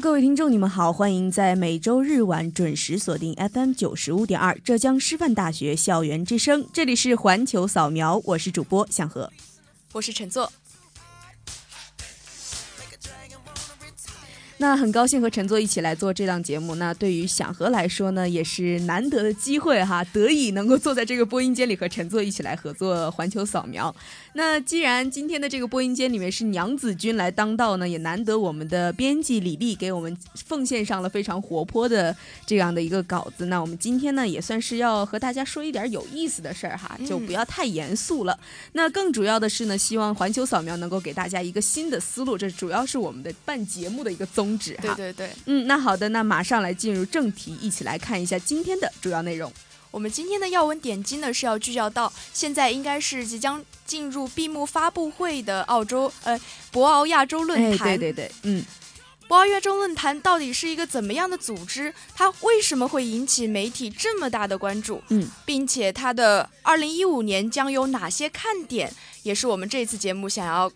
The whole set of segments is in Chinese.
各位听众，你们好，欢迎在每周日晚准时锁定 FM 九十五点二浙江师范大学校园之声，这里是环球扫描，我是主播向和，我是陈作。那很高兴和陈作一起来做这档节目。那对于想和来说呢，也是难得的机会哈，得以能够坐在这个播音间里和陈作一起来合作环球扫描。那既然今天的这个播音间里面是娘子军来当道呢，也难得我们的编辑李丽给我们奉献上了非常活泼的这样的一个稿子。那我们今天呢，也算是要和大家说一点有意思的事儿哈，就不要太严肃了。那更主要的是呢，希望环球扫描能够给大家一个新的思路，这主要是我们的办节目的一个宗。对对对，嗯，那好的，那马上来进入正题，一起来看一下今天的主要内容。我们今天的要闻点击呢是要聚焦到现在应该是即将进入闭幕发布会的澳洲呃博鳌亚洲论坛。对对对，嗯，博鳌亚洲论坛到底是一个怎么样的组织？它为什么会引起媒体这么大的关注？嗯，并且它的二零一五年将有哪些看点？也是我们这次节目想要。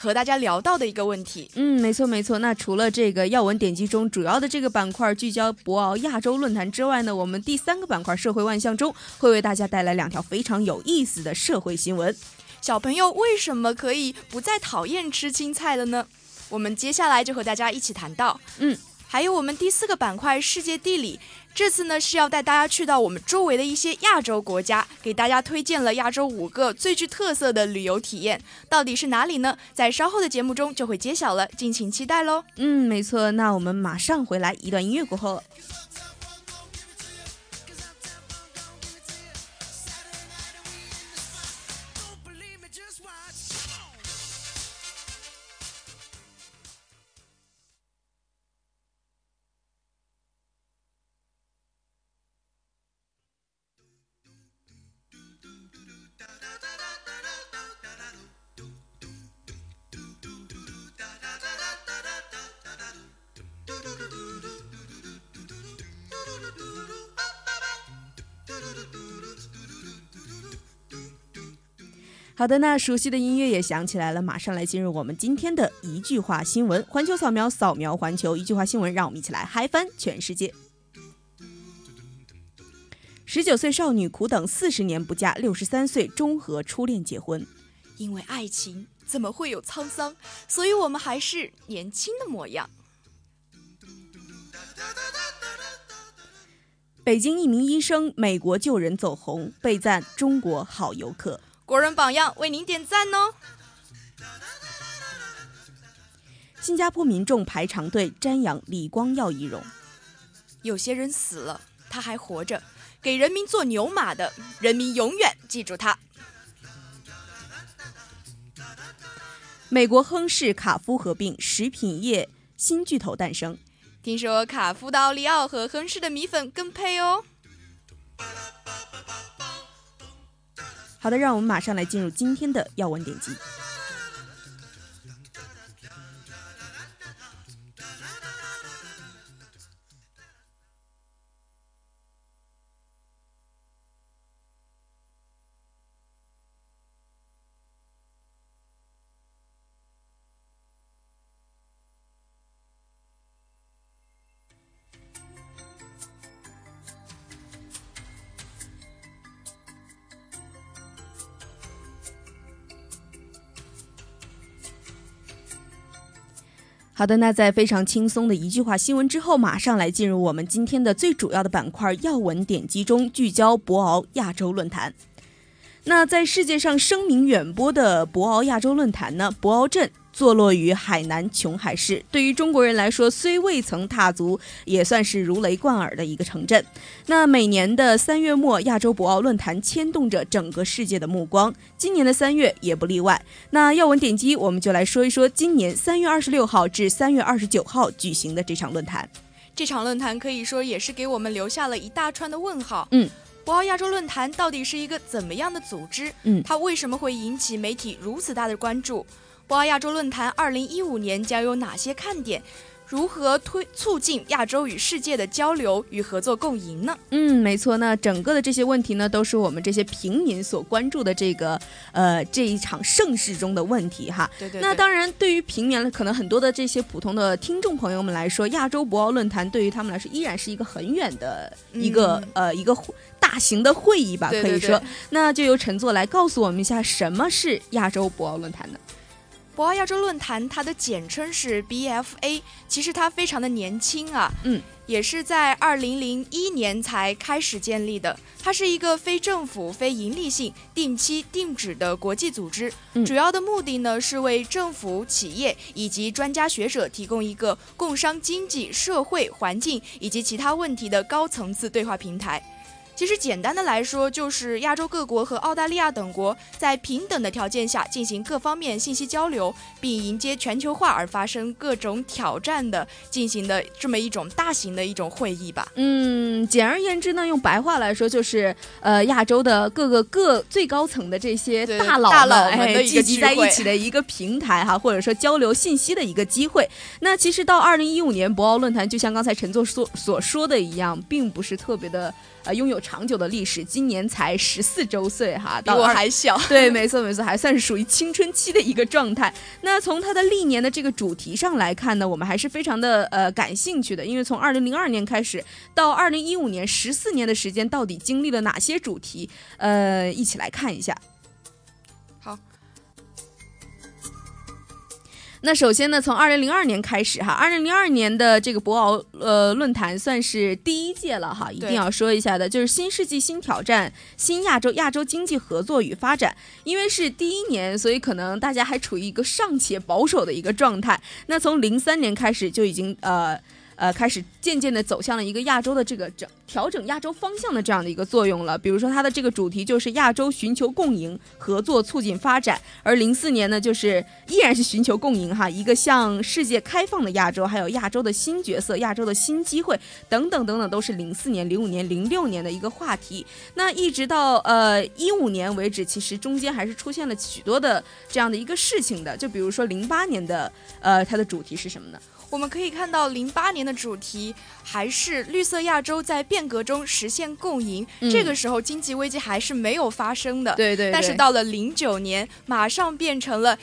和大家聊到的一个问题，嗯，没错没错。那除了这个要闻点击中主要的这个板块聚焦博鳌亚洲论坛之外呢，我们第三个板块社会万象中会为大家带来两条非常有意思的社会新闻。小朋友为什么可以不再讨厌吃青菜了呢？我们接下来就和大家一起谈到，嗯。还有我们第四个板块世界地理，这次呢是要带大家去到我们周围的一些亚洲国家，给大家推荐了亚洲五个最具特色的旅游体验，到底是哪里呢？在稍后的节目中就会揭晓了，敬请期待喽。嗯，没错，那我们马上回来，一段音乐过后。好的，那熟悉的音乐也响起来了，马上来进入我们今天的一句话新闻。环球扫描，扫描环球，一句话新闻，让我们一起来嗨翻全世界。十九岁少女苦等四十年不嫁，六十三岁终和初恋结婚。因为爱情怎么会有沧桑？所以我们还是年轻的模样。北京一名医生美国救人走红，被赞中国好游客。国人榜样为您点赞哦！新加坡民众排长队瞻仰李光耀遗容。有些人死了，他还活着，给人民做牛马的，人民永远记住他。美国亨氏卡夫合并，食品业新巨头诞生。听说卡夫的奥利奥和亨氏的米粉更配哦。好的，让我们马上来进入今天的要闻点击。好的，那在非常轻松的一句话新闻之后，马上来进入我们今天的最主要的板块要闻点击中，聚焦博鳌亚洲论坛。那在世界上声名远播的博鳌亚洲论坛呢，博鳌镇。坐落于海南琼海市，对于中国人来说，虽未曾踏足，也算是如雷贯耳的一个城镇。那每年的三月末，亚洲博鳌论坛牵动着整个世界的目光，今年的三月也不例外。那要闻点击，我们就来说一说今年三月二十六号至三月二十九号举行的这场论坛。这场论坛可以说也是给我们留下了一大串的问号。嗯，博鳌亚洲论坛到底是一个怎么样的组织？嗯，它为什么会引起媒体如此大的关注？博鳌亚洲论坛二零一五年将有哪些看点？如何推促进亚洲与世界的交流与合作共赢呢？嗯，没错，那整个的这些问题呢，都是我们这些平民所关注的这个呃这一场盛世中的问题哈。对对。那当然，对于平民可能很多的这些普通的听众朋友们来说，亚洲博鳌论坛对于他们来说依然是一个很远的一个呃一个大型的会议吧，可以说。那就由陈作来告诉我们一下，什么是亚洲博鳌论坛呢？博鳌亚洲论坛，它的简称是 BFA，其实它非常的年轻啊，嗯，也是在二零零一年才开始建立的。它是一个非政府、非盈利性、定期定址的国际组织，主要的目的呢是为政府、企业以及专家学者提供一个共商经济、社会、环境以及其他问题的高层次对话平台。其实简单的来说，就是亚洲各国和澳大利亚等国在平等的条件下进行各方面信息交流，并迎接全球化而发生各种挑战的进行的这么一种大型的一种会议吧。嗯，简而言之呢，用白话来说，就是呃，亚洲的各个各最高层的这些大佬们聚集在一起的一个平台哈，或者说交流信息的一个机会。那其实到二零一五年博鳌论坛，就像刚才陈作所所说的一样，并不是特别的。呃，拥有长久的历史，今年才十四周岁哈，比我还小。对，没错没错，还算是属于青春期的一个状态。那从它的历年的这个主题上来看呢，我们还是非常的呃感兴趣的，因为从二零零二年开始到二零一五年，十四年的时间，到底经历了哪些主题？呃，一起来看一下。那首先呢，从二零零二年开始哈，二零零二年的这个博鳌呃论坛算是第一届了哈，一定要说一下的，就是新世纪新挑战，新亚洲亚洲经济合作与发展，因为是第一年，所以可能大家还处于一个尚且保守的一个状态。那从零三年开始就已经呃。呃，开始渐渐的走向了一个亚洲的这个整调整亚洲方向的这样的一个作用了。比如说，它的这个主题就是亚洲寻求共赢、合作促进发展。而零四年呢，就是依然是寻求共赢哈，一个向世界开放的亚洲，还有亚洲的新角色、亚洲的新机会等等等等，都是零四年、零五年、零六年的一个话题。那一直到呃一五年为止，其实中间还是出现了许多的这样的一个事情的。就比如说零八年的呃，它的主题是什么呢？我们可以看到，零八年的主题还是绿色亚洲在变革中实现共赢。这个时候经济危机还是没有发生的。对对。但是到了零九年，马上变成了。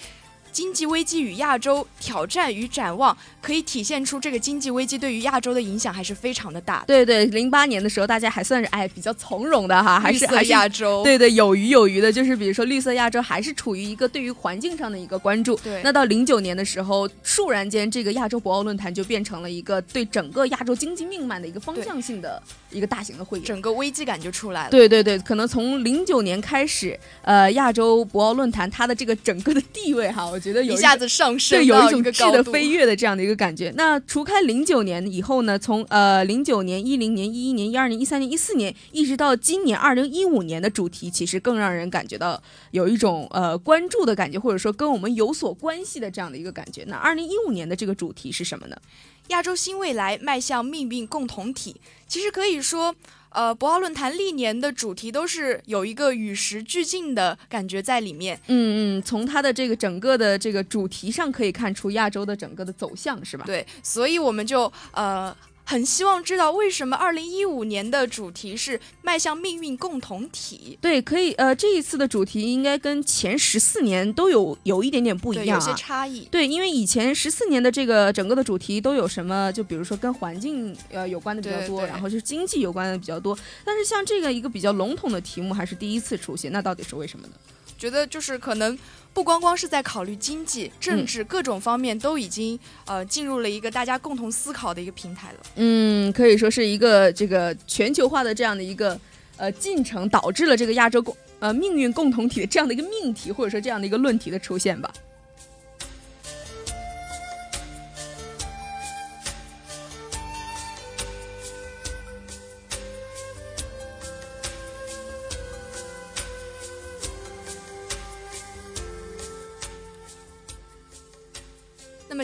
经济危机与亚洲挑战与展望，可以体现出这个经济危机对于亚洲的影响还是非常的大。对对，零八年的时候，大家还算是哎比较从容的哈，还是还是亚洲。对对，有余有余的，就是比如说绿色亚洲还是处于一个对于环境上的一个关注。对。那到零九年的时候，倏然间这个亚洲博鳌论坛就变成了一个对整个亚洲经济命脉的一个方向性的一个大型的会议，整个危机感就出来了。对对对，可能从零九年开始，呃，亚洲博鳌论坛它的这个整个的地位哈，我觉得有一下子上升。对，有一种质的飞跃的这样的一个感觉。那除开零九年以后呢，从呃零九年、一零年、一一年、一二年、一三年、一四年，一直到今年二零一五年的主题，其实更让人感觉到有一种呃关注的感觉，或者说跟我们有所关系的这样的一个感觉。那二零一五年的这个主题是什么呢？亚洲新未来迈向命运共同体。其实可以说。呃，博鳌论坛历年的主题都是有一个与时俱进的感觉在里面。嗯嗯，从它的这个整个的这个主题上可以看出亚洲的整个的走向，是吧？对，所以我们就呃。很希望知道为什么二零一五年的主题是迈向命运共同体？对，可以，呃，这一次的主题应该跟前十四年都有有一点点不一样，有些差异。对，因为以前十四年的这个整个的主题都有什么？就比如说跟环境呃有关的比较多，然后就是经济有关的比较多。但是像这个一个比较笼统的题目还是第一次出现，那到底是为什么呢？觉得就是可能。不光光是在考虑经济、政治各种方面，都已经呃进入了一个大家共同思考的一个平台了。嗯，可以说是一个这个全球化的这样的一个呃进程，导致了这个亚洲共。呃命运共同体的这样的一个命题，或者说这样的一个论题的出现吧。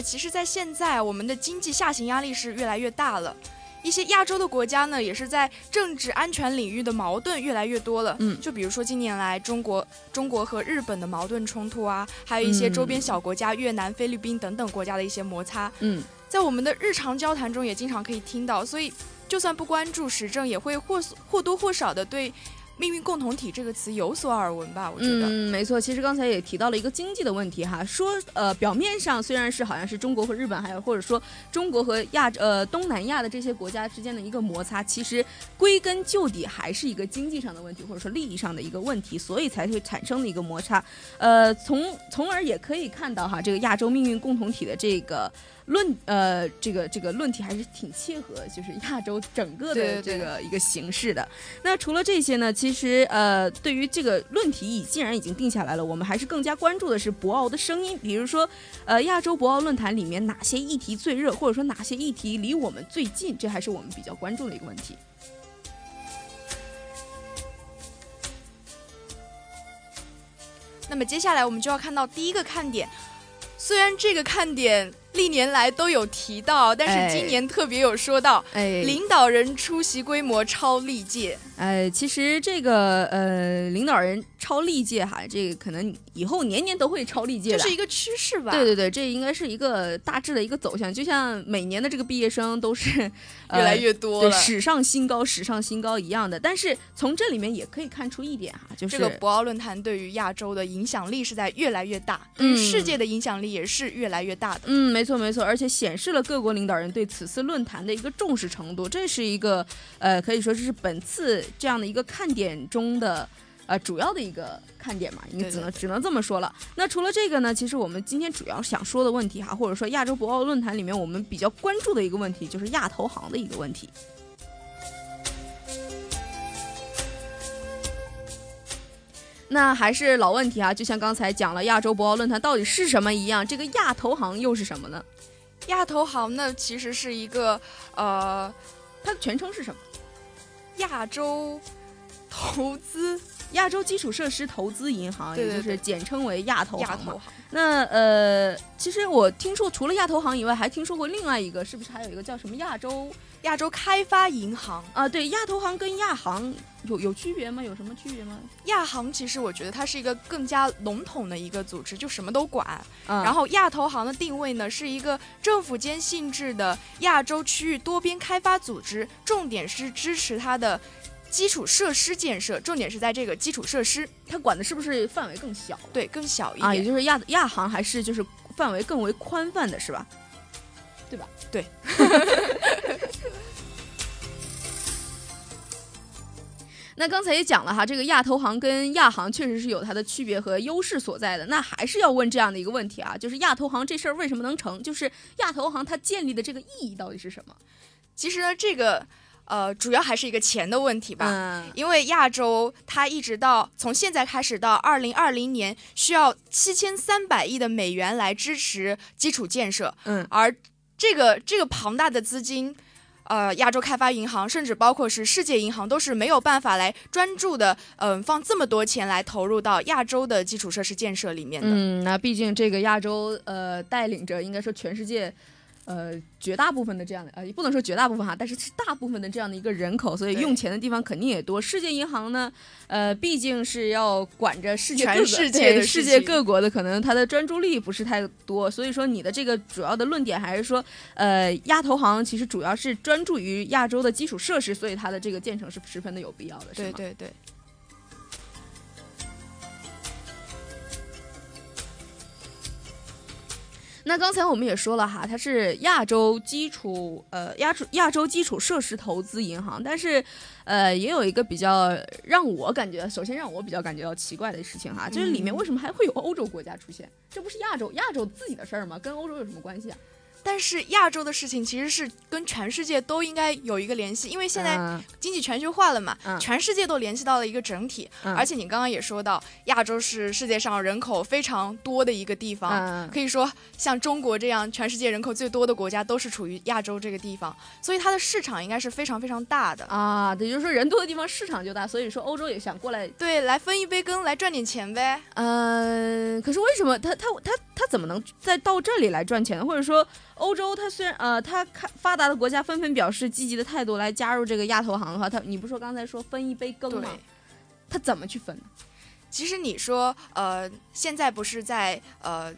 么，其实，在现在，我们的经济下行压力是越来越大了。一些亚洲的国家呢，也是在政治安全领域的矛盾越来越多了。嗯，就比如说近年来中国、中国和日本的矛盾冲突啊，还有一些周边小国家越南、菲律宾等等国家的一些摩擦。嗯，在我们的日常交谈中也经常可以听到，所以就算不关注时政，也会或或多或少的对。命运共同体这个词有所耳闻吧？我觉得，嗯，没错。其实刚才也提到了一个经济的问题哈，说呃，表面上虽然是好像是中国和日本，还有或者说中国和亚呃东南亚的这些国家之间的一个摩擦，其实归根究底还是一个经济上的问题，或者说利益上的一个问题，所以才会产生的一个摩擦。呃，从从而也可以看到哈，这个亚洲命运共同体的这个。论呃，这个这个论题还是挺切合，就是亚洲整个的这个一个形式的。那除了这些呢，其实呃，对于这个论题已既然已经定下来了，我们还是更加关注的是博鳌的声音。比如说，呃，亚洲博鳌论坛里面哪些议题最热，或者说哪些议题离我们最近，这还是我们比较关注的一个问题。那么接下来我们就要看到第一个看点，虽然这个看点。历年来都有提到，但是今年特别有说到，哎，领导人出席规模超历届。哎，其实这个呃，领导人超历届哈，这个可能以后年年都会超历届，这是一个趋势吧？对对对，这应该是一个大致的一个走向，就像每年的这个毕业生都是 越来越多，对，史上新高，史上新高一样的。但是从这里面也可以看出一点哈，就是这个博鳌论坛对于亚洲的影响力是在越来越大，对于世界的影响力也是越来越大的。嗯，没错没错，而且显示了各国领导人对此次论坛的一个重视程度，这是一个呃，可以说这是本次。这样的一个看点中的，呃，主要的一个看点嘛，你只能只能这么说了。那除了这个呢，其实我们今天主要想说的问题哈，或者说亚洲博鳌论坛里面我们比较关注的一个问题，就是亚投行的一个问题。那还是老问题啊，就像刚才讲了亚洲博鳌论坛到底是什么一样，这个亚投行又是什么呢？亚投行呢，其实是一个呃，它的全称是什么？亚洲投资、亚洲基础设施投资银行，也就是简称为亚投行嘛。那呃，其实我听说除了亚投行以外，还听说过另外一个，是不是还有一个叫什么亚洲亚洲开发银行啊？对，亚投行跟亚行有有区别吗？有什么区别吗？亚行其实我觉得它是一个更加笼统的一个组织，就什么都管。然后亚投行的定位呢，是一个政府间性质的亚洲区域多边开发组织，重点是支持它的。基础设施建设重点是在这个基础设施，它管的是不是范围更小？对，更小一点啊，也就是亚亚行还是就是范围更为宽泛的是吧？对吧？对。那刚才也讲了哈，这个亚投行跟亚行确实是有它的区别和优势所在的。那还是要问这样的一个问题啊，就是亚投行这事儿为什么能成？就是亚投行它建立的这个意义到底是什么？其实呢，这个。呃，主要还是一个钱的问题吧，因为亚洲它一直到从现在开始到二零二零年需要七千三百亿的美元来支持基础建设，嗯，而这个这个庞大的资金，呃，亚洲开发银行甚至包括是世界银行都是没有办法来专注的，嗯，放这么多钱来投入到亚洲的基础设施建设里面的。嗯，那毕竟这个亚洲呃带领着，应该说全世界。呃，绝大部分的这样的呃，也不能说绝大部分哈，但是是大部分的这样的一个人口，所以用钱的地方肯定也多。世界银行呢，呃，毕竟是要管着世界全世界的世界各国的，可能它的专注力不是太多。所以说，你的这个主要的论点还是说，呃，亚投行其实主要是专注于亚洲的基础设施，所以它的这个建成是十分的有必要的，是吗？对对对。那刚才我们也说了哈，它是亚洲基础呃亚洲亚洲基础设施投资银行，但是，呃，也有一个比较让我感觉，首先让我比较感觉到奇怪的事情哈，就是里面为什么还会有欧洲国家出现？这不是亚洲亚洲自己的事儿吗？跟欧洲有什么关系啊？但是亚洲的事情其实是跟全世界都应该有一个联系，因为现在嗯经济全球化了嘛，嗯全世界都联系到了一个整体。嗯而且你刚刚也说到，亚洲是世界上人口非常多的一个地方，嗯可以说像中国这样全世界人口最多的国家都是处于亚洲这个地方，所以它的市场应该是非常非常大的。啊，也就是说人多的地方市场就大，所以说欧洲也想过来。对，来分一杯羹，来赚点钱呗。呃，可是为什么他他他他怎么能再到这里来赚钱呢？或者说欧洲它虽然呃它看发达的国家纷纷表示积极的态度来加入这个亚投行的话，它你不说刚才说分一杯羹，吗？它怎么去分呢？其实你说，呃，现在不是在呃，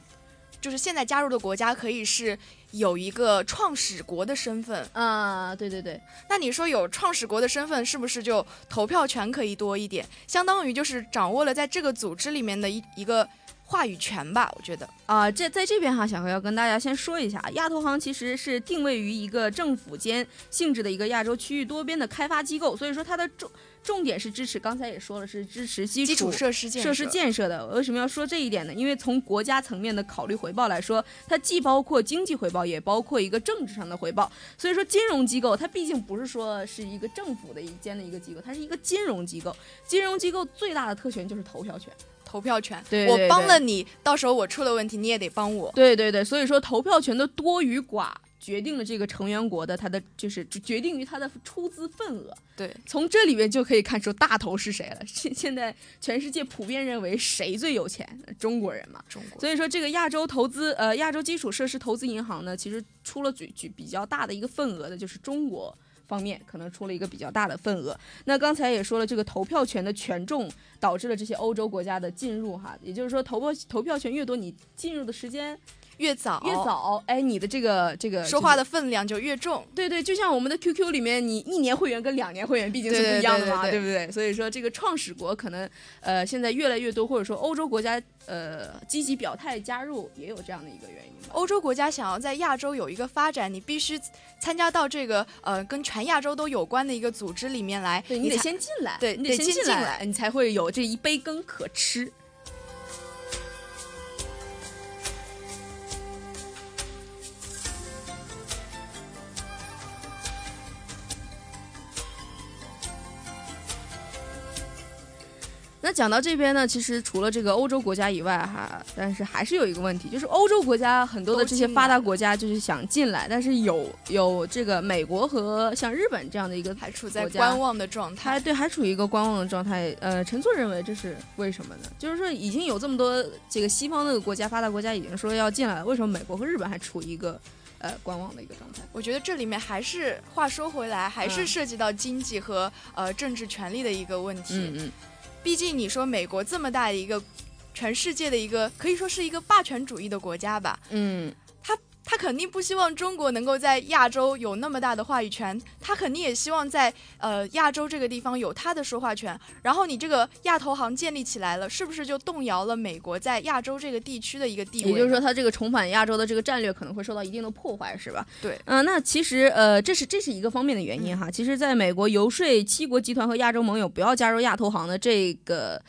就是现在加入的国家可以是有一个创始国的身份，啊，对对对，那你说有创始国的身份，是不是就投票权可以多一点？相当于就是掌握了在这个组织里面的一一个话语权吧？我觉得。啊，这在这边哈，小何要跟大家先说一下，亚投行其实是定位于一个政府间性质的一个亚洲区域多边的开发机构，所以说它的重重点是支持，刚才也说了是支持基基础设施建设设施建设的。为什么要说这一点呢？因为从国家层面的考虑回报来说，它既包括经济回报，也包括一个政治上的回报。所以说，金融机构它毕竟不是说是一个政府的一间的一个机构，它是一个金融机构。金融机构最大的特权就是投票权。投票权，对对我帮了你，到时候我出了问题，你也得帮我。对对对，所以说投票权的多与寡决定了这个成员国的它的就是决定于它的出资份额。对，从这里面就可以看出大头是谁了。现现在全世界普遍认为谁最有钱？中国人嘛。中国。所以说，这个亚洲投资呃亚洲基础设施投资银行呢，其实出了举举比较大的一个份额的，就是中国。方面可能出了一个比较大的份额。那刚才也说了，这个投票权的权重导致了这些欧洲国家的进入哈，也就是说投票投票权越多，你进入的时间越早越早，哎，你的这个这个说话的分量就越重。对对，就像我们的 QQ 里面，你一年会员跟两年会员毕竟是不一样的嘛，对不对？所以说这个创始国可能呃现在越来越多，或者说欧洲国家呃积极表态加入，也有这样的一个原因。欧洲国家想要在亚洲有一个发展，你必须参加到这个呃跟全亚洲都有关的一个组织里面来。对你得先进来，对你得先进来来，你才会有这一杯羹可吃。那讲到这边呢，其实除了这个欧洲国家以外，哈，但是还是有一个问题，就是欧洲国家很多的这些发达国家就是想进来，但是有有这个美国和像日本这样的一个还处在观望的状态。还对，还处于一个观望的状态。呃，陈作认为这是为什么呢？就是说，已经有这么多这个西方的国家、发达国家已经说要进来了，为什么美国和日本还处于一个呃观望的一个状态？我觉得这里面还是话说回来，还是嗯涉及到经济和、呃政治权力的一个问题。嗯嗯，毕竟你说美国这么大的一个全世界的一个可以说是一个霸权主义的国家吧，嗯，他肯定不希望中国能够在亚洲有那么大的话语权，他肯定也希望在呃亚洲这个地方有他的说话权。然后你这个亚投行建立起来了，是不是就动摇了美国在亚洲这个地区的一个地位？也就是说，他这个重返亚洲的这个战略可能会受到一定的破坏，是吧？对，嗯、那其实呃，这是这是一个方面的原因哈。其实，在美国游说七国集团和亚洲盟友不要加入亚投行的这个。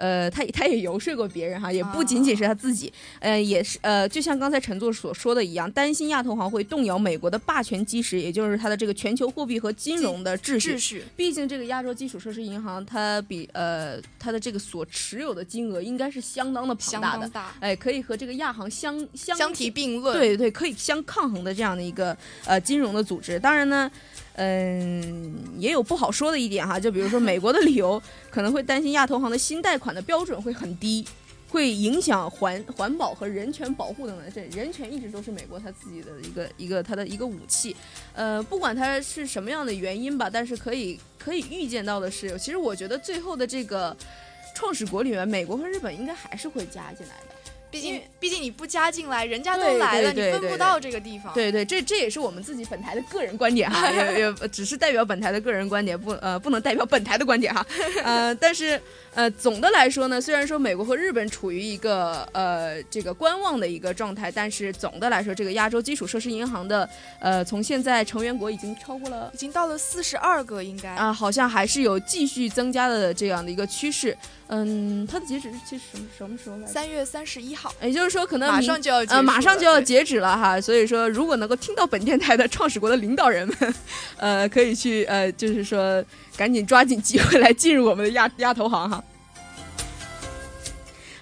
呃，他他也游说过别人哈，也不仅仅是他自己，呃，也是呃，就像刚才陈座所说的一样，担心亚投行会动摇美国的霸权基石，也就是它的这个全球货币和金融的秩序秩。序毕竟这个亚洲基础设施银行，它比呃它的这个所持有的金额应该是相当的庞大的，哎，可以和这个亚行相相相提并论。对对，可以相抗衡的这样的一个呃金融的组织。当然呢，嗯，也有不好说的一点哈，就比如说美国的理由 可能会担心亚投行的新贷款的标准会很低。会影响环环保和人权保护等等，这人权一直都是美国它自己的一个一个它的一个武器，呃，不管它是什么样的原因吧，但是可以可以预见到的是，其实我觉得最后的这个创始国里面，美国和日本应该还是会加进来的。毕竟毕竟你不加进来，人家都来了，你分不到这个地方。对对，这这也是我们自己本台的个人观点哈，也也只是代表本台的个人观点，不呃不能代表本台的观点哈。呃，但是呃总的来说呢，虽然说美国和日本处于一个呃这个观望的一个状态，但是总的来说，这个亚洲基础设施银行的呃从现在成员国已经超过了已经到了四十二个，应该。啊，好像还是有继续增加的这样的一个趋势。嗯，它的截止日期是什么什么时候来？三月三十一号，也就是说可能马上就要呃马上就要截止了哈，所以说如果能够听到本电台的创始国的领导人们，呃，可以去呃，就是说赶紧抓紧机会来进入我们的亚亚投行哈。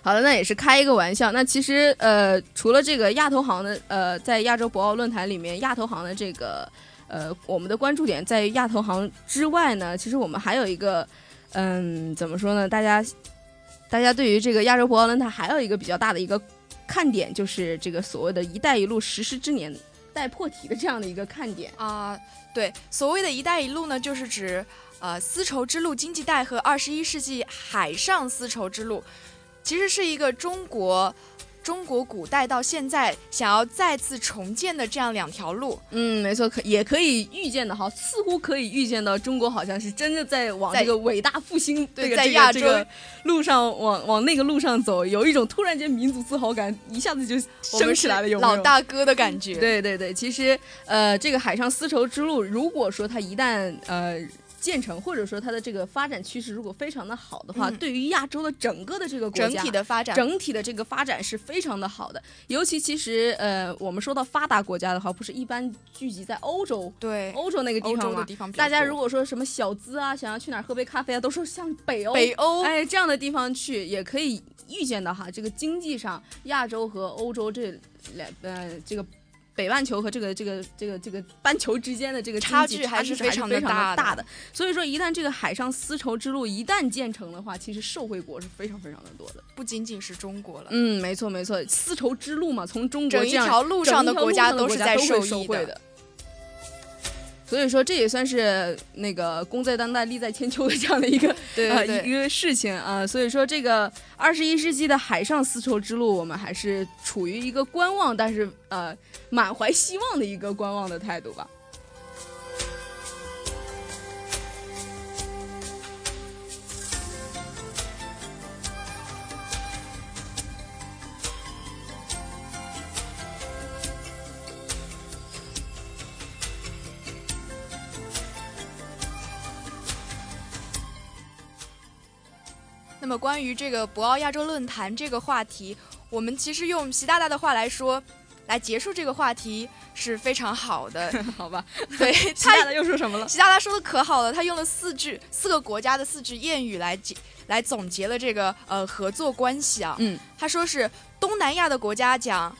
好的，那也是开一个玩笑。那其实呃，除了这个亚投行的呃，在亚洲博鳌论坛里面，亚投行的这个呃，我们的关注点在于亚投行之外呢，其实我们还有一个嗯，怎么说呢？大家大家对于这个亚洲博鳌论坛还有一个比较大的一个看点，就是这个所谓的一带一路实施之年待破题的这样的一个看点。啊、对，所谓的一带一路呢，就是指呃丝绸之路经济带和二十一世纪海上丝绸之路，其实是一个中国中国古代到现在想要再次重建的这样两条路。嗯，没错，可也可以预见的哈，似乎可以预见到中国好像是真的在往这个伟大复兴对在亚洲这个路上往往那个路上走，有一种突然间民族自豪感一下子就升起来了，有有？老大哥的感觉。对对对，其实呃，这个海上丝绸之路，如果说它一旦呃建成，或者说它的这个发展趋势如果非常的好的话，嗯对于亚洲的整个的这个国整家体的发展，整体的这个发展是非常的好的。尤其其实呃，我们说到发达国家的话，不是一般聚集在欧洲。对欧洲那个地方嘛欧洲的，地方比较多，大家如果说什么小资啊，想要去哪儿喝杯咖啡啊，都说像北欧，北欧哎这样的地方去，也可以预见到哈，这个经济上亚洲和欧洲这两呃这个。北半球和这个这个这个这个半球之间的这个差距还是非常非常的大的，所以说一旦这个海上丝绸之路一旦建成的话，其实受惠国是非常非常的多的。不仅仅是中国了，嗯，没错没错，丝绸之路嘛，从中国整一这样条路上的国家都是在受惠的。所以说，这也算是那个功在当代，利在千秋的这样的一个对呃一个事情啊、所以说，这个二十一世纪的海上丝绸之路，我们还是处于一个观望，但是呃满怀希望的一个观望的态度吧。那么关于这个博鳌亚洲论坛这个话题，我们其实用习大大的话来说，来结束这个话题是非常好的。好吧，对 他，其他的又说什么了？习大大说的可好了，他用了四句四个国家的四句谚语来结来总结了这个呃合作关系啊。嗯，他说是东南亚的国家讲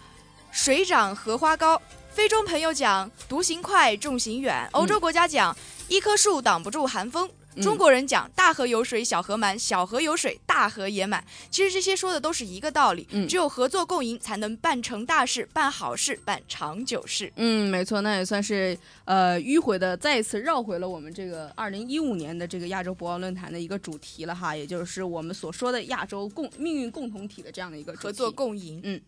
水涨荷花高，非洲朋友讲独行快，众行远，欧洲国家讲一棵树挡不住寒风。嗯中国人讲大河有水小河满，小河有水大河也满。其实这些说的都是一个道理，嗯只有合作共赢，才能办成大事、办好事、办长久事。嗯，没错，那也算是呃迂回的再一次绕回了我们这个二零一五年的这个亚洲博鳌论坛的一个主题了哈，也就是我们所说的亚洲共命运共同体的这样的一个合作共赢。嗯。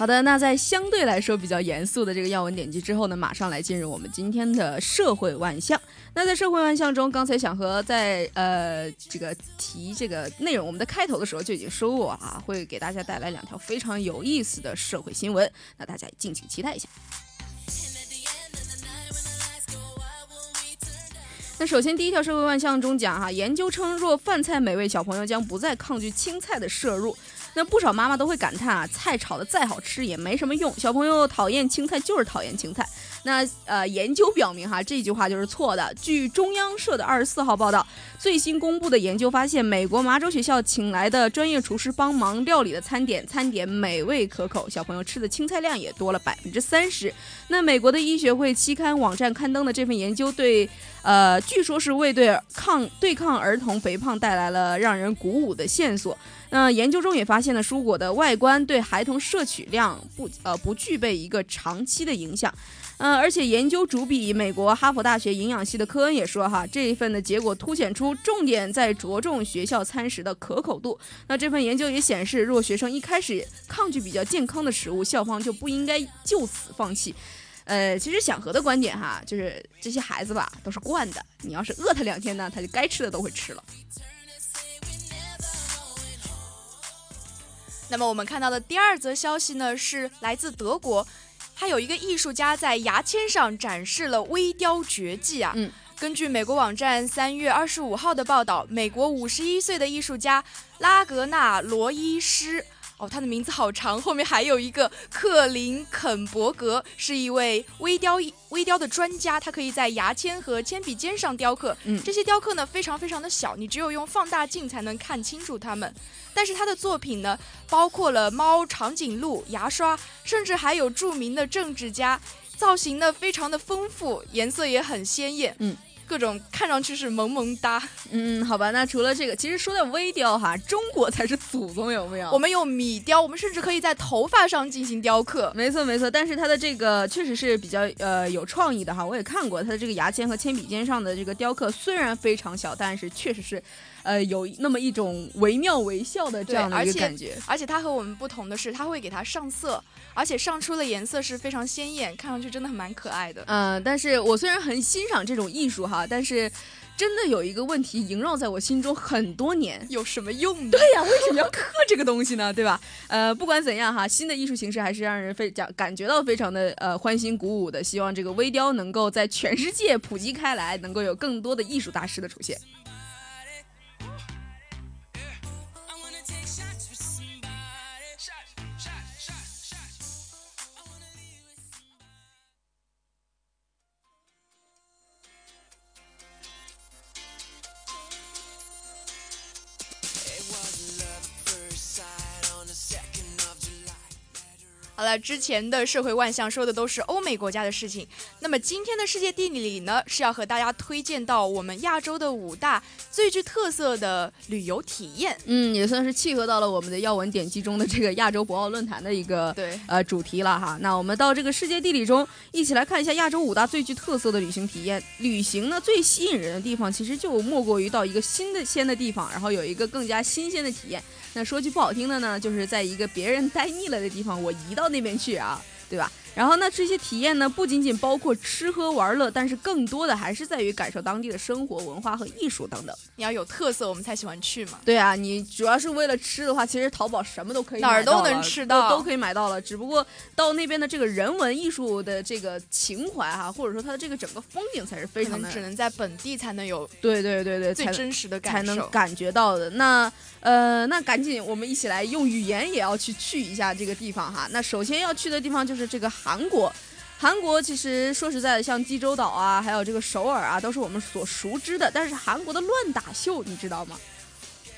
好的，那在相对来说比较严肃的这个要闻点击之后呢，马上来进入我们今天的社会万象。那在社会万象中，刚才想和在呃这个提这个内容，我们的开头的时候就已经说过啊，会给大家带来两条非常有意思的社会新闻，那大家敬请期待一下。那首先第一条社会万象中讲哈，研究称若饭菜美味，小朋友将不再抗拒青菜的摄入。那不少妈妈都会感叹啊，菜炒的再好吃也没什么用，小朋友讨厌青菜就是讨厌青菜。那呃，研究表明哈，这句话就是错的。据中央社的二十四号报道，最新公布的研究发现，美国麻州学校请来的专业厨师帮忙料理的餐点，餐点美味可口，小朋友吃的青菜量也多了百分之三十。那美国的医学会期刊网站刊登的这份研究对呃，据说是为对抗对抗儿童肥胖带来了让人鼓舞的线索。那研究中也发现了蔬果的外观对孩童摄取量不呃不具备一个长期的影响。嗯，而且研究主笔美国哈佛大学营养系的科恩也说，哈，这一份的结果凸显出重点在着重学校餐食的可口度。那这份研究也显示，若学生一开始抗拒比较健康的食物，校方就不应该就此放弃。呃，其实想和的观点哈，就是这些孩子吧都是惯的，你要是饿他两天呢，他就该吃的都会吃了。那么我们看到的第二则消息呢，是来自德国。还有一个艺术家在牙签上展示了微雕绝技啊！嗯，根据美国网站三月二十五号的报道，美国五十一岁的艺术家拉格纳罗伊施。哦，他的名字好长，后面还有一个克林肯伯格，是一位微雕微雕的专家，他可以在牙签和铅笔尖上雕刻。嗯，这些雕刻呢非常非常的小，你只有用放大镜才能看清楚它们。但是他的作品呢，包括了猫、长颈鹿、牙刷，甚至还有著名的政治家，造型呢非常的丰富，颜色也很鲜艳。嗯。各种看上去是萌萌哒，嗯，好吧，那除了这个，其实说到微雕哈，中国才是祖宗，有没有？我们有米雕，我们甚至可以在头发上进行雕刻。没错没错，但是它的这个确实是比较呃有创意的哈，我也看过它的这个牙签和铅笔尖上的这个雕刻，虽然非常小，但是确实是。呃，有那么一种惟妙惟肖的这样的一个感觉，而且它和我们不同的是，它会给它上色，而且上出的颜色是非常鲜艳，看上去真的蛮可爱的。嗯，但是我虽然很欣赏这种艺术哈，但是真的有一个问题萦绕在我心中很多年，有什么用呢？对呀，为什么要刻这个东西呢？对吧？呃，不管怎样哈，新的艺术形式还是让人非讲感觉到非常的呃欢欣鼓舞的，希望这个微雕能够在全世界普及开来，能够有更多的艺术大师的出现。了，之前的社会万象说的都是欧美国家的事情，那么今天的世界地理呢，是要和大家推荐到我们亚洲的五大最具特色的旅游体验。嗯，也算是契合到了我们的要闻点击中的这个亚洲博鳌论坛的一个对呃主题了哈。那我们到这个世界地理中，一起来看一下亚洲五大最具特色的旅行体验。旅行呢，最吸引人的地方其实就莫过于到一个新的鲜的地方，然后有一个更加新鲜的体验。那说句不好听的呢，就是在一个别人待腻了的地方，我移到那边去啊，对吧？然后呢，这些体验呢，不仅仅包括吃喝玩乐，但是更多的还是在于感受当地的生活文化和艺术等等。你要有特色，我们才喜欢去嘛。对啊，你主要是为了吃的话，其实淘宝什么都可以，哪儿都能吃到，都可以买到了。只不过到那边的这个人文艺术的这个情怀哈，或者说它的这个整个风景才是非常的，只能在本地才能有。对对对对，最真实的感受，才能感觉到的。那呃，那赶紧我们一起来用语言也要去去一下这个地方哈。那首先要去的地方就是这个韩国。韩国其实说实在的，像济州岛啊，还有这个首尔啊，都是我们所熟知的。但是韩国的乱打秀，你知道吗？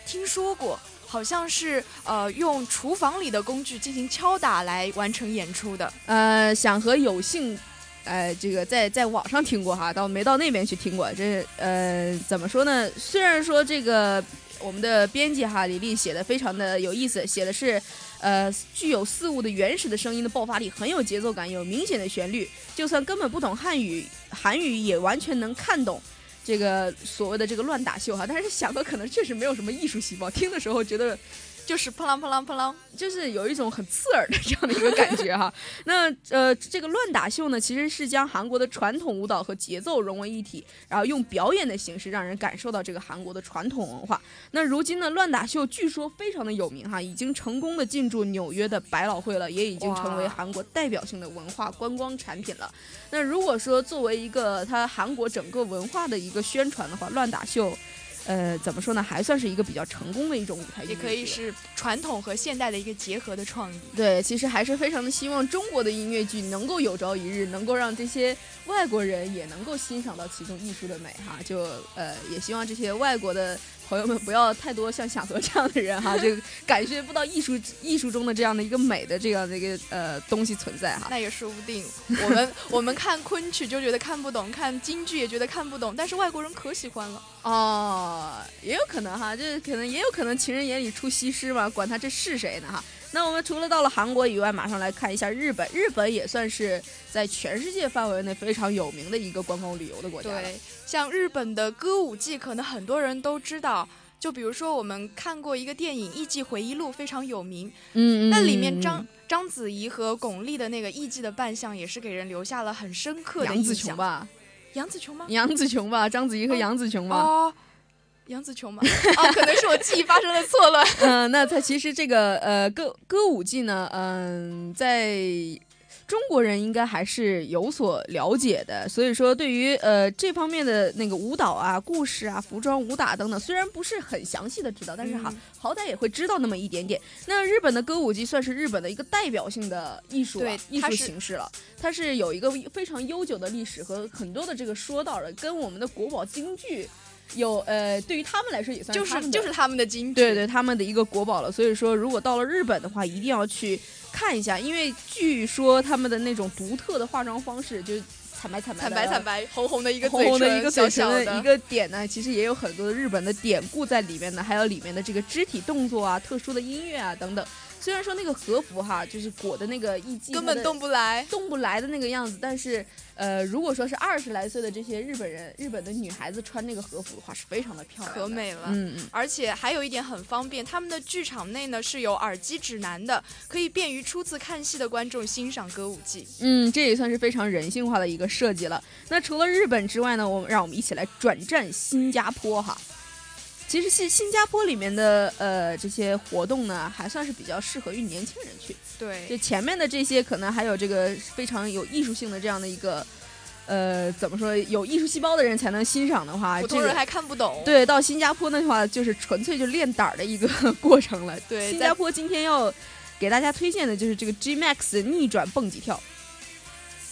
听说过，好像是呃用厨房里的工具进行敲打来完成演出的。呃，想和有幸，呃，这个在在网上听过哈，到没到那边去听过。这呃怎么说呢？虽然说这个我们的编辑哈李丽写的非常的有意思，写的是。呃，具有四物的原始的声音的爆发力，很有节奏感，有明显的旋律。就算根本不懂汉语，韩语也完全能看懂这个所谓的这个乱打秀哈。但是想的可能确实没有什么艺术细胞，听的时候觉得。就是砰啷砰啷砰啷，就是有一种很刺耳的这样的一个感觉哈。那呃，这个乱打秀呢，其实是将韩国的传统舞蹈和节奏融为一体，然后用表演的形式让人感受到这个韩国的传统文化。那如今呢，乱打秀据说非常的有名哈，已经成功的进驻纽约的百老汇了，也已经成为韩国代表性的文化观光产品了。那如果说作为一个它韩国整个文化的一个宣传的话，乱打秀。呃，怎么说呢？还算是一个比较成功的一种舞台剧，也可以是传统和现代的一个结合的创意。对，其实还是非常的希望中国的音乐剧能够有朝一日能够让这些外国人也能够欣赏到其中艺术的美哈。就呃，也希望这些外国的朋友们不要太多像小泽这样的人哈，就感觉不到艺术艺术中的这样的一个美的这样的一个呃东西存在哈。那也说不定，我们 我们看昆曲就觉得看不懂，看京剧也觉得看不懂，但是外国人可喜欢了。哦，也有可能哈，就是可能也有可能情人眼里出西施嘛，管他这是谁呢哈。那我们除了到了韩国以外，马上来看一下日本。日本也算是在全世界范围内非常有名的一个观光旅游的国家。对，像日本的歌舞伎，可能很多人都知道。就比如说，我们看过一个电影《艺伎回忆录》，非常有名。嗯嗯。那里面章章子怡和巩俐的那个艺伎的扮相，也是给人留下了很深刻的印象。杨紫琼吧？杨紫琼吗？杨紫琼吧，章子怡和杨紫琼吧。哦。杨紫琼吗？啊，可能是我记忆发生了错乱。嗯，那它其实这个呃歌歌舞伎呢，嗯，在中国人应该还是有所了解的。所以说，对于呃这方面的那个舞蹈啊、故事啊、服装、武打等等，虽然不是很详细的知道，但是哈，好歹也会知道那么一点点。那日本的歌舞伎算是日本的一个代表性的艺术艺术形式了，它是有一个非常悠久的历史和很多的这个说道的，跟我们的国宝京剧。有呃，对于他们来说也算就是就是他们的京剧，对对，他们的一个国宝了。所以说，如果到了日本的话，一定要去看一下，因为据说他们的那种独特的化妆方式，就惨白惨白惨白惨白红红的一个红红的一个小小的一个点呢，其实也有很多的日本的典故在里面呢，还有里面的这个肢体动作啊、特殊的音乐啊等等。虽然说那个和服哈，就是裹的那个艺伎根本动不来，动不来的那个样子，但是，呃，如果说是二十来岁的这些日本人、日本的女孩子穿那个和服的话，是非常的漂亮，可美了。嗯嗯。而且还有一点很方便，他们的剧场内呢是有耳机指南的，可以便于初次看戏的观众欣赏歌舞伎。嗯，这也算是非常人性化的一个设计了。那除了日本之外呢，我们让我们一起来转战新加坡哈。其实新新加坡里面的呃这些活动呢，还算是比较适合于年轻人去。对，就前面的这些可能还有这个非常有艺术性的这样的一个，呃，怎么说有艺术细胞的人才能欣赏的话，普通人还看不懂。对，到新加坡的话，就是纯粹就练胆儿的一个 过程了。对，新加坡今天要给大家推荐的就是这个 G Max 逆转蹦极跳，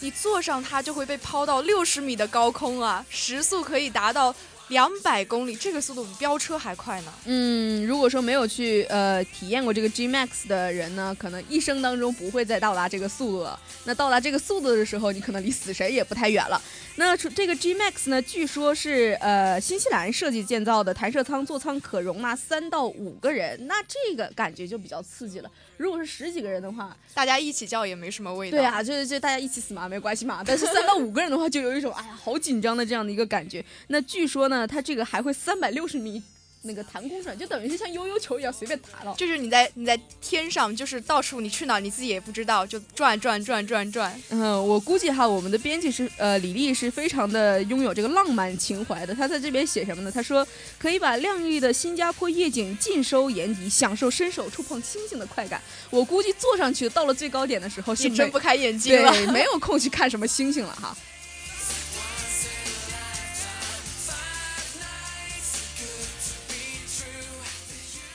你坐上它就会被抛到六十米的高空啊，时速可以达到。两百公里，这个速度比飙车还快呢。嗯，如果说没有去呃体验过这个 G Max 的人呢，可能一生当中不会再到达这个速度了。那到达这个速度的时候，你可能离死神也不太远了。那这个 G Max 呢，据说是呃新西兰设计建造的，弹射舱座舱可容纳三到五个人，那这个感觉就比较刺激了。如果是十几个人的话，大家一起叫也没什么味道。对啊，就是就大家一起死嘛，没关系嘛。但是三到五个人的话，就有一种哎呀好紧张的这样的一个感觉。那据说呢。它这个还会三百六十米那个弹弓转，就等于是像悠悠球一样随便弹了。就是你在你在天上，就是到处你去哪你自己也不知道，就转转转转转。嗯，我估计哈，我们的编辑是呃李丽是非常的拥有这个浪漫情怀的。他在这边写什么呢？他说可以把亮丽的新加坡夜景尽收眼底，享受伸手触碰星星的快感。我估计坐上去到了最高点的时候，是睁不开眼睛了，没有空去看什么星星了哈。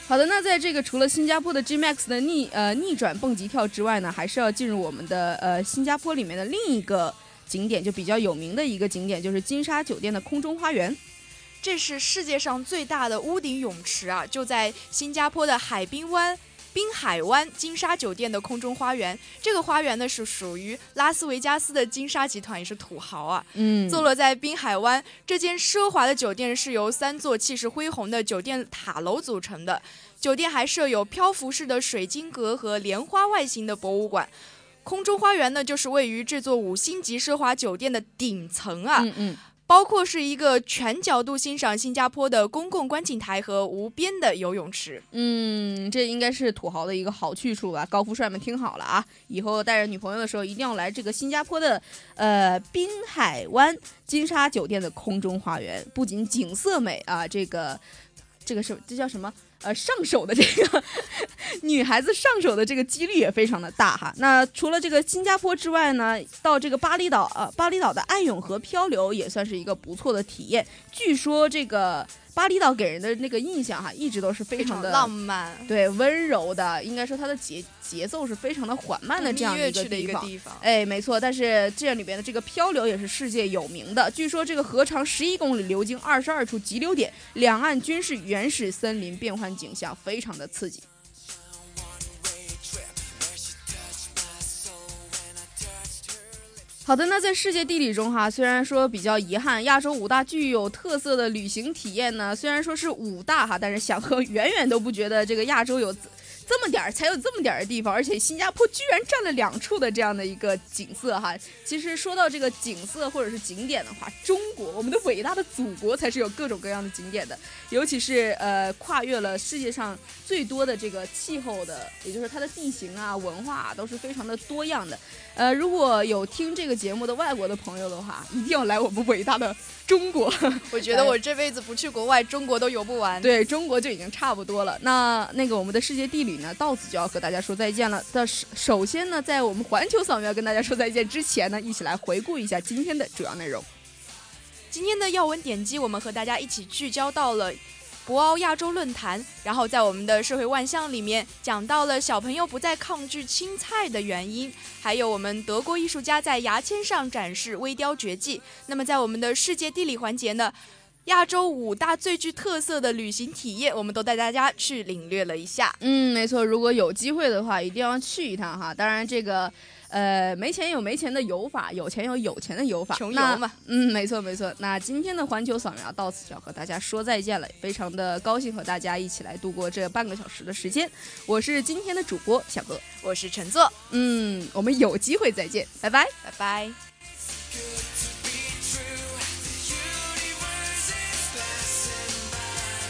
好的，那在这个除了新加坡的 G Max 的逆呃逆转蹦极跳之外呢，还是要进入我们的呃新加坡里面的另一个景点，就比较有名的一个景点，就是金沙酒店的空中花园。这是世界上最大的屋顶泳池啊，就在新加坡的海滨湾。滨海湾金沙酒店的空中花园，这个花园呢是属于拉斯维加斯的金沙集团，也是土豪啊。嗯，坐落在滨海湾，这间奢华的酒店是由三座气势恢宏的酒店塔楼组成的。酒店还设有漂浮式的水晶阁和莲花外形的博物馆。空中花园呢，就是位于这座五星级奢华酒店的顶层啊。嗯嗯。包括是一个全角度欣赏新加坡的公共观景台和无边的游泳池。嗯，这应该是土豪的一个好去处吧？高富帅们听好了啊，以后带着女朋友的时候一定要来这个新加坡的呃滨海湾金沙酒店的空中花园，不仅景色美啊，这个这个是这叫什么？呃，上手的这个女孩子上手的这个几率也非常的大哈。那除了这个新加坡之外呢，到这个巴厘岛呃，巴厘岛的暗涌河漂流也算是一个不错的体验。据说这个巴厘岛给人的那个印象哈，一直都是非常的浪漫，对温柔的，应该说它的节节奏是非常的缓慢的这样一个地方。地方哎，没错，但是这里边的这个漂流也是世界有名的。据说这个河长十一公里，流经二十二处急流点，两岸均是原始森林变换景象，非常的刺激。好的，那在世界地理中哈，虽然说比较遗憾，亚洲五大具有特色的旅行体验呢，虽然说是五大哈，但是想和远远都不觉得这个亚洲有。这么点儿才有这么点儿的地方，而且新加坡居然占了两处的这样的一个景色哈。其实说到这个景色或者是景点的话，中国我们的伟大的祖国才是有各种各样的景点的，尤其是呃跨越了世界上最多的这个气候的，也就是它的地形啊、文化啊、都是非常的多样的。呃，如果有听这个节目的外国的朋友的话，一定要来我们伟大的中国。我觉得我这辈子不去国外，中国都游不完。对中国就已经差不多了。那那个我们的世界地理呢，到此就要和大家说再见了。的首首先呢，在我们环球扫描跟大家说再见之前呢，一起来回顾一下今天的主要内容。今天的要闻点击，我们和大家一起聚焦到了。博鳌亚洲论坛，然后在我们的社会万象里面讲到了小朋友不再抗拒青菜的原因，还有我们德国艺术家在牙签上展示微雕绝技。那么在我们的世界地理环节呢，亚洲五大最具特色的旅行体验，我们都带大家去领略了一下。嗯，没错，如果有机会的话，一定要去一趟哈。当然这个。呃，没钱有没钱的游法，有钱有有钱的游法，穷游嘛。嗯，没错没错。那今天的环球扫描到此就要和大家说再见了，非常的高兴和大家一起来度过这半个小时的时间。我是今天的主播小哥，我是陈作。嗯，我们有机会再见，拜拜，拜拜。